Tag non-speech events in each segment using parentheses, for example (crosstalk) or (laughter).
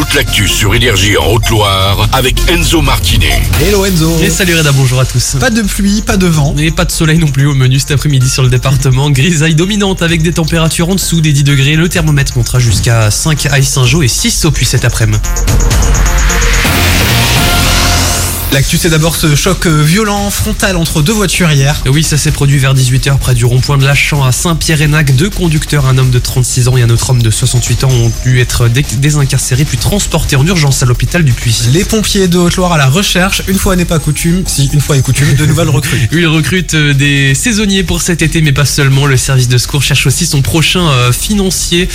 toute l'actu sur Énergie en Haute-Loire avec Enzo Martinet. Hello Enzo Et salut Reda, bonjour à tous. Pas de pluie, pas de vent. Et pas de soleil non plus au menu cet après-midi sur le département. Grisaille dominante avec des températures en dessous des 10 degrés. Le thermomètre montera jusqu'à 5 à Saint-Jean et 6 au Puy cet après-midi. L'actu c'est d'abord ce choc euh, violent frontal entre deux voitures hier. Oui, ça s'est produit vers 18h près du rond-point de Lachamp à Saint-Pierre-Énac. Deux conducteurs, un homme de 36 ans et un autre homme de 68 ans, ont dû être dé- désincarcérés puis transportés en urgence à l'hôpital du Puy. Les pompiers de Haute-Loire à la recherche, une fois n'est pas coutume, si une fois est coutume, de nouvelles recrues. (laughs) Il recrute euh, des saisonniers pour cet été, mais pas seulement. Le service de secours cherche aussi son prochain euh, financier,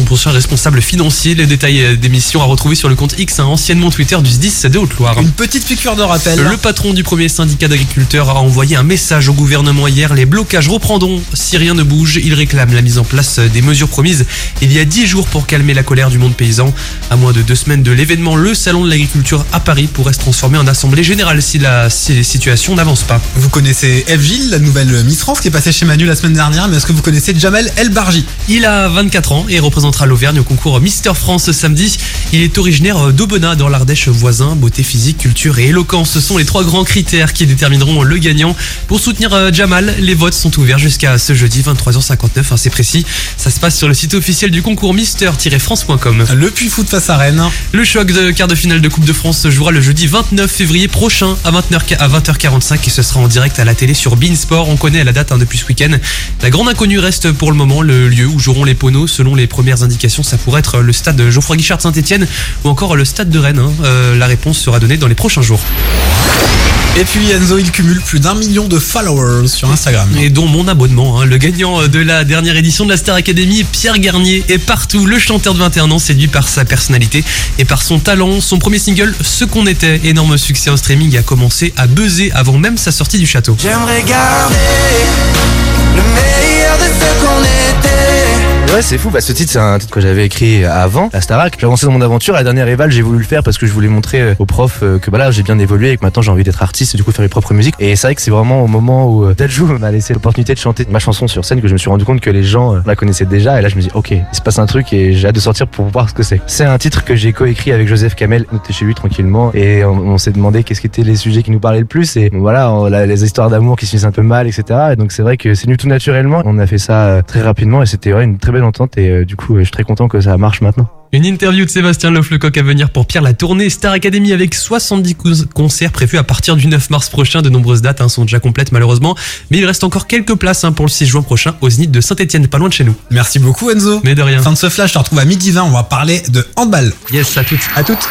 son prochain responsable financier. Les détails euh, des missions à retrouver sur le compte X, un anciennement Twitter du 10 de Haute-Loire. Une petite piqûre de rappel. Le patron du premier syndicat d'agriculteurs a envoyé un message au gouvernement hier. Les blocages reprendront si rien ne bouge. Il réclame la mise en place des mesures promises il y a 10 jours pour calmer la colère du monde paysan. À moins de deux semaines de l'événement, le salon de l'agriculture à Paris pourrait se transformer en assemblée générale si la si les situations n'avancent pas. Vous connaissez Eve Gilles, la nouvelle Miss France qui est passée chez Manu la semaine dernière, mais est-ce que vous connaissez Jamel El Barji? Il a 24 ans et représentera l'Auvergne au concours Mister France ce samedi. Il est originaire d'Aubenas dans l'Ardèche voisin. Beauté physique, culture et éloquence, ce sont les trois grands critères qui détermineront le gagnant. Pour soutenir euh, Jamal, les votes sont ouverts jusqu'à ce jeudi 23h59, hein, c'est précis. Ça se passe sur le site officiel du concours mister-france.com. Le Puy Foot face à Rennes. Le choc de quart de finale de Coupe de France se jouera le jeudi 29 février prochain à 20h, à 20h45 et ce sera en direct à la télé sur Beansport. On connaît la date hein, depuis ce week-end. La grande inconnue reste pour le moment le lieu où joueront les poneaux. Selon les premières indications, ça pourrait être le stade Geoffroy Guichard Saint-Etienne ou encore le stade de Rennes. hein. Euh, la réponse sera donnée dans les prochains jours. Et puis Enzo, il cumule plus d'un million de followers sur Instagram. Et dont mon abonnement. hein. Le gagnant de la dernière édition de la Star Academy, Pierre Garnier, est partout. Le chanteur de 21 ans, séduit par sa personnalité et par son talent. Son premier single, Ce qu'on était, énorme succès en streaming, a commencé à buzzer avant même sa sortie du château. J'aimerais garder le meilleur de ce qu'on était. Ouais, c'est fou. Bah, ce titre, c'est un titre que j'avais écrit avant la Starac. J'ai avancé dans mon aventure. La dernière éval, j'ai voulu le faire parce que je voulais montrer euh, aux profs euh, que bah là, j'ai bien évolué et que maintenant j'ai envie d'être artiste et du coup faire mes propres musiques. Et c'est vrai que c'est vraiment au moment où euh, Dajou m'a laissé l'opportunité de chanter ma chanson sur scène que je me suis rendu compte que les gens la connaissaient déjà. Et là, je me dis, ok, il se passe un truc et j'ai hâte de sortir pour voir ce que c'est. C'est un titre que j'ai coécrit avec Joseph Kamel. On était chez lui tranquillement et on, s'est demandé qu'est-ce qui étaient les sujets qui nous parlaient le plus. Et voilà, les histoires d'amour qui se finissent un peu mal, etc. Et donc c'est vrai que c'est venu tout naturellement. On a fait ça très rapidement et c'était ouais, une très belle entente. Et euh, du coup, euh, je suis très content que ça marche maintenant. Une interview de Sébastien Lofflecoq à venir pour Pierre la tournée Star Academy avec 70 cous- concerts prévus à partir du 9 mars prochain. De nombreuses dates hein, sont déjà complètes malheureusement, mais il reste encore quelques places hein, pour le 6 juin prochain au Zénith de Saint-Etienne, pas loin de chez nous. Merci beaucoup Enzo. Mais de rien. Fin de ce flash, je te retrouve à midi 20, on va parler de handball. Yes, à toutes. À toutes.